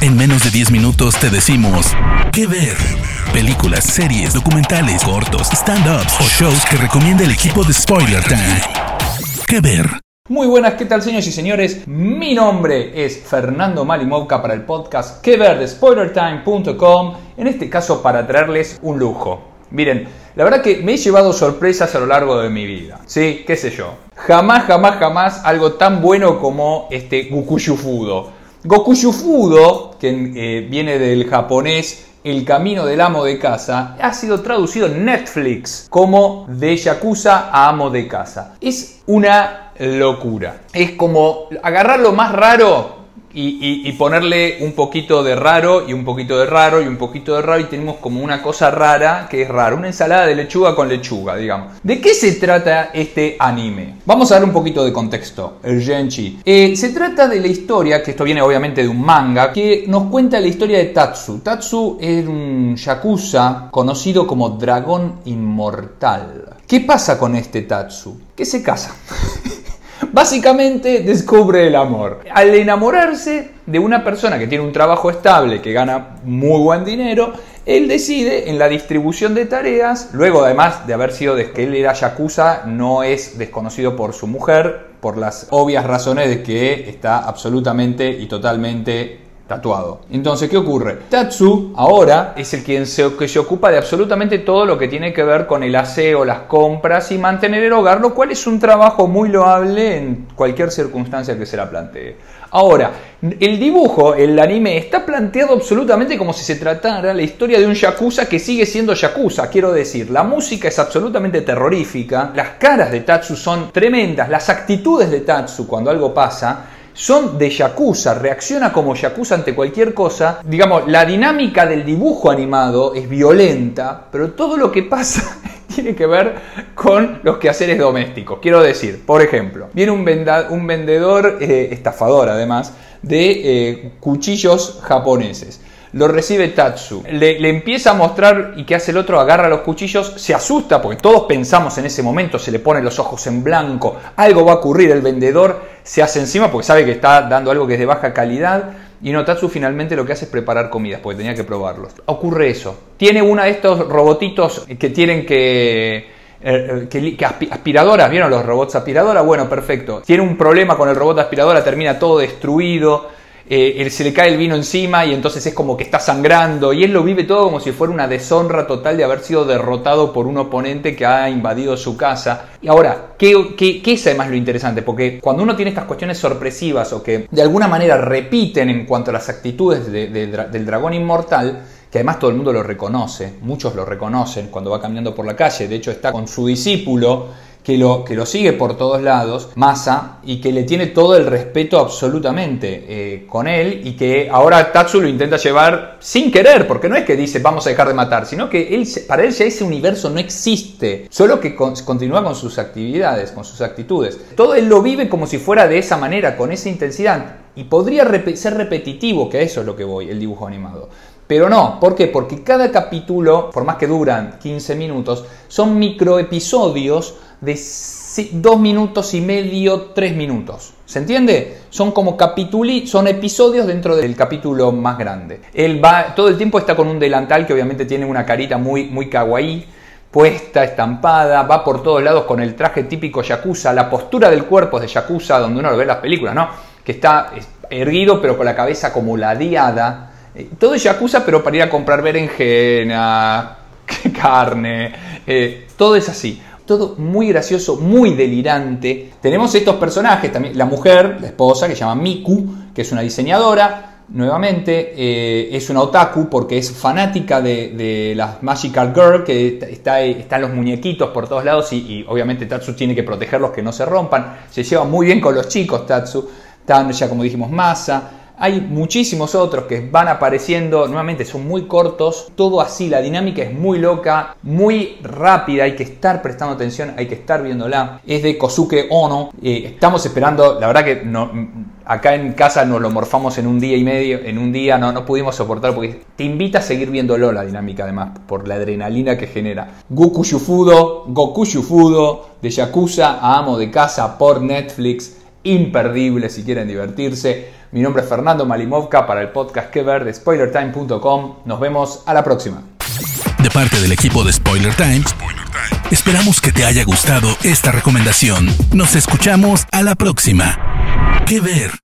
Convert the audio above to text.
En menos de 10 minutos te decimos qué ver. Películas, series, documentales, cortos, stand-ups o shows que recomienda el equipo de Spoiler Time. ¿Qué ver? Muy buenas, ¿qué tal señores y señores? Mi nombre es Fernando Malimovka para el podcast que ver de spoilertime.com, en este caso para traerles un lujo. Miren, la verdad que me he llevado sorpresas a lo largo de mi vida. Sí, qué sé yo. Jamás, jamás, jamás algo tan bueno como este Fudo. Gokushu Fudo, que eh, viene del japonés El camino del amo de casa, ha sido traducido en Netflix como de Yakuza a amo de casa. Es una locura. Es como agarrar lo más raro y, ponerle un poquito de raro y un poquito de raro y un poquito de raro y tenemos como una cosa rara que es rara, una ensalada de lechuga con lechuga, digamos. ¿De qué se trata este anime? Vamos a dar un poquito de contexto, el Genchi. Eh, se trata de la historia, que esto viene obviamente de un manga, que nos cuenta la historia de Tatsu. Tatsu es un yakuza conocido como dragón inmortal. ¿Qué pasa con este Tatsu? Que se casa. Básicamente descubre el amor. Al enamorarse de una persona que tiene un trabajo estable, que gana muy buen dinero, él decide en la distribución de tareas, luego además de haber sido de que él era yakuza, no es desconocido por su mujer, por las obvias razones de que está absolutamente y totalmente tatuado. Entonces, ¿qué ocurre? Tatsu ahora es el quien se, que se ocupa de absolutamente todo lo que tiene que ver con el aseo, las compras y mantener el hogar, lo cual es un trabajo muy loable en cualquier circunstancia que se la plantee. Ahora, el dibujo, el anime, está planteado absolutamente como si se tratara la historia de un yakuza que sigue siendo yakuza. Quiero decir, la música es absolutamente terrorífica, las caras de Tatsu son tremendas, las actitudes de Tatsu cuando algo pasa son de Yakuza, reacciona como Yakuza ante cualquier cosa. Digamos, la dinámica del dibujo animado es violenta, pero todo lo que pasa tiene que ver con los quehaceres domésticos. Quiero decir, por ejemplo, viene un, un vendedor, eh, estafador además, de eh, cuchillos japoneses lo recibe Tatsu. Le, empieza a mostrar y que hace el otro, agarra los cuchillos, se asusta porque todos pensamos en ese momento, se le ponen los ojos en blanco, algo va a ocurrir, el vendedor se hace encima porque sabe que está dando algo que es de baja calidad. Y no, Tatsu finalmente lo que hace es preparar comidas, porque tenía que probarlos. Ocurre eso. Tiene uno de estos robotitos que tienen que eh, que, aspiradoras, ¿vieron los robots aspiradoras? Bueno, perfecto. Tiene un problema con el robot aspiradora, termina todo destruido. Eh, se le cae el vino encima y entonces es como que está sangrando y él lo vive todo como si fuera una deshonra total de haber sido derrotado por un oponente que ha invadido su casa. Y ahora, ¿qué, qué, es además lo interesante? Porque cuando uno tiene estas cuestiones sorpresivas o que de alguna manera repiten en cuanto a las actitudes del dragón inmortal, que además todo el mundo lo reconoce, muchos lo reconocen cuando va caminando por la calle, de hecho está con su discípulo que lo, que lo sigue por todos lados, Masa, y que le tiene todo el respeto absolutamente eh, con él, y que ahora Tatsu lo intenta llevar sin querer, porque no es que dice vamos a dejar de matar, sino que él, para él ya ese universo no existe, solo que continúa con sus actividades, con sus actitudes. Todo él lo vive como si fuera de esa manera, con esa intensidad, y podría ser repetitivo, que eso es lo que voy, el dibujo animado. Pero no, ¿por qué? Porque cada capítulo, por más que duran 15 minutos, son microepisodios de 2 minutos y medio, 3 minutos. ¿Se entiende? Son como capítulos, son episodios dentro del capítulo más grande. Él va, todo el tiempo está con un delantal que obviamente tiene una carita muy, muy kawaii, puesta, estampada, va por todos lados con el traje típico yakuza, la postura del cuerpo es de yakuza, donde uno lo ve en las películas, ¿no? Que está erguido pero con la cabeza como ladeada todo es yakuza, pero para ir a comprar berenjena, carne, eh, todo es así. Todo muy gracioso, muy delirante. Tenemos estos personajes también. La mujer, la esposa, que se llama Miku, que es una diseñadora. Nuevamente, eh, es una otaku porque es fanática de, las Magical Girl, que está, están los muñequitos por todos lados y, y, obviamente Tatsu tiene que protegerlos que no se rompan. Se lleva muy bien con los chicos Tatsu. Están ya como dijimos Masa. Hay muchísimos otros que van apareciendo, nuevamente son muy cortos, todo así, la dinámica es muy loca, muy rápida, hay que estar prestando atención, hay que estar viéndola. Es de Kosuke Ono, eh, estamos esperando, la verdad que acá en casa nos lo morfamos en un día y medio, en un día no, no pudimos soportar porque te invita a seguir viéndolo la dinámica además, por la adrenalina que genera. Goku Shufudo, Goku Shufudo, de Yakuza a Amo de Casa por Netflix, imperdible si quieren divertirse. Mi nombre es Fernando Malimovka para el podcast Que Ver de SpoilerTime.com. Nos vemos a la próxima. De parte del equipo de Spoiler Time, esperamos que te haya gustado esta recomendación. Nos escuchamos a la próxima. Que ver.